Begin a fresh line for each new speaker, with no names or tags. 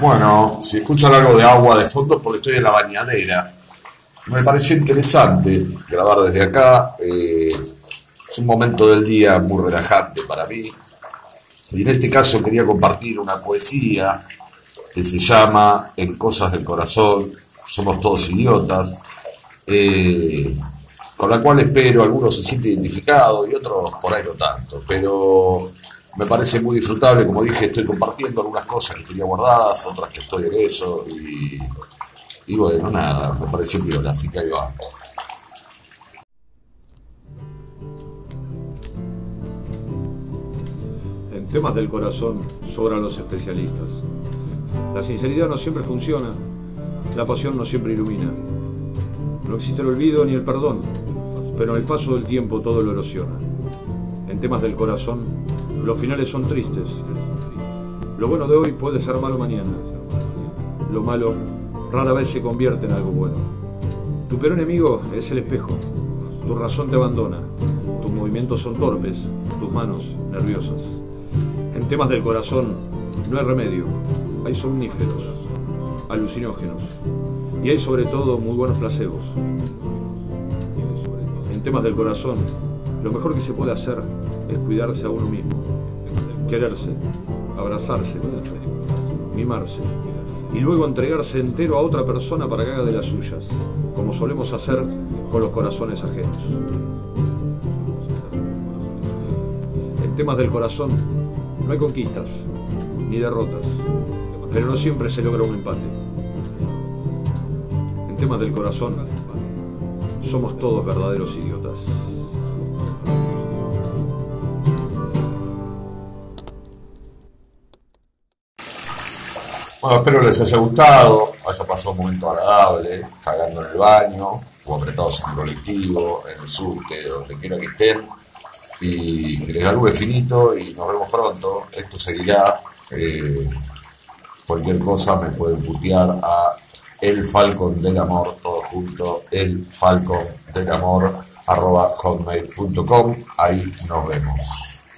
Bueno, si escuchan algo de agua de fondo, porque estoy en la bañadera. Me pareció interesante grabar desde acá. eh, es un momento del día muy relajante para mí. Y en este caso quería compartir una poesía que se llama En Cosas del Corazón, Somos Todos Idiotas, eh, con la cual espero algunos se sienten identificados y otros por ahí no tanto. Pero me parece muy disfrutable, como dije, estoy compartiendo algunas cosas que tenía guardadas, otras que estoy en eso, y, y bueno, nada, me pareció piola, así que ahí va.
En temas del corazón sobran los especialistas. La sinceridad no siempre funciona, la pasión no siempre ilumina. No existe el olvido ni el perdón, pero en el paso del tiempo todo lo erosiona. En temas del corazón, los finales son tristes. Lo bueno de hoy puede ser malo mañana. Lo malo rara vez se convierte en algo bueno. Tu peor enemigo es el espejo. Tu razón te abandona. Tus movimientos son torpes, tus manos nerviosas. En temas del corazón no hay remedio. Hay somníferos, alucinógenos y hay sobre todo muy buenos placebos. En temas del corazón, lo mejor que se puede hacer es cuidarse a uno mismo, quererse, abrazarse mimarse y luego entregarse entero a otra persona para que haga de las suyas, como solemos hacer con los corazones ajenos. En temas del corazón no hay conquistas ni derrotas, pero no siempre se logra un empate. En temas del corazón somos todos verdaderos idiotas.
Bueno, espero les haya gustado, haya pasado un momento agradable, cagando en el baño, o apretados en el colectivo, en el subte, donde quiera que estén. Y que salude finito y nos vemos pronto. Esto seguirá. eh, cualquier cosa me pueden putear a el Falcon del Amor, todo junto, el Falcon del Amor, arroba hotmail.com. Ahí nos vemos.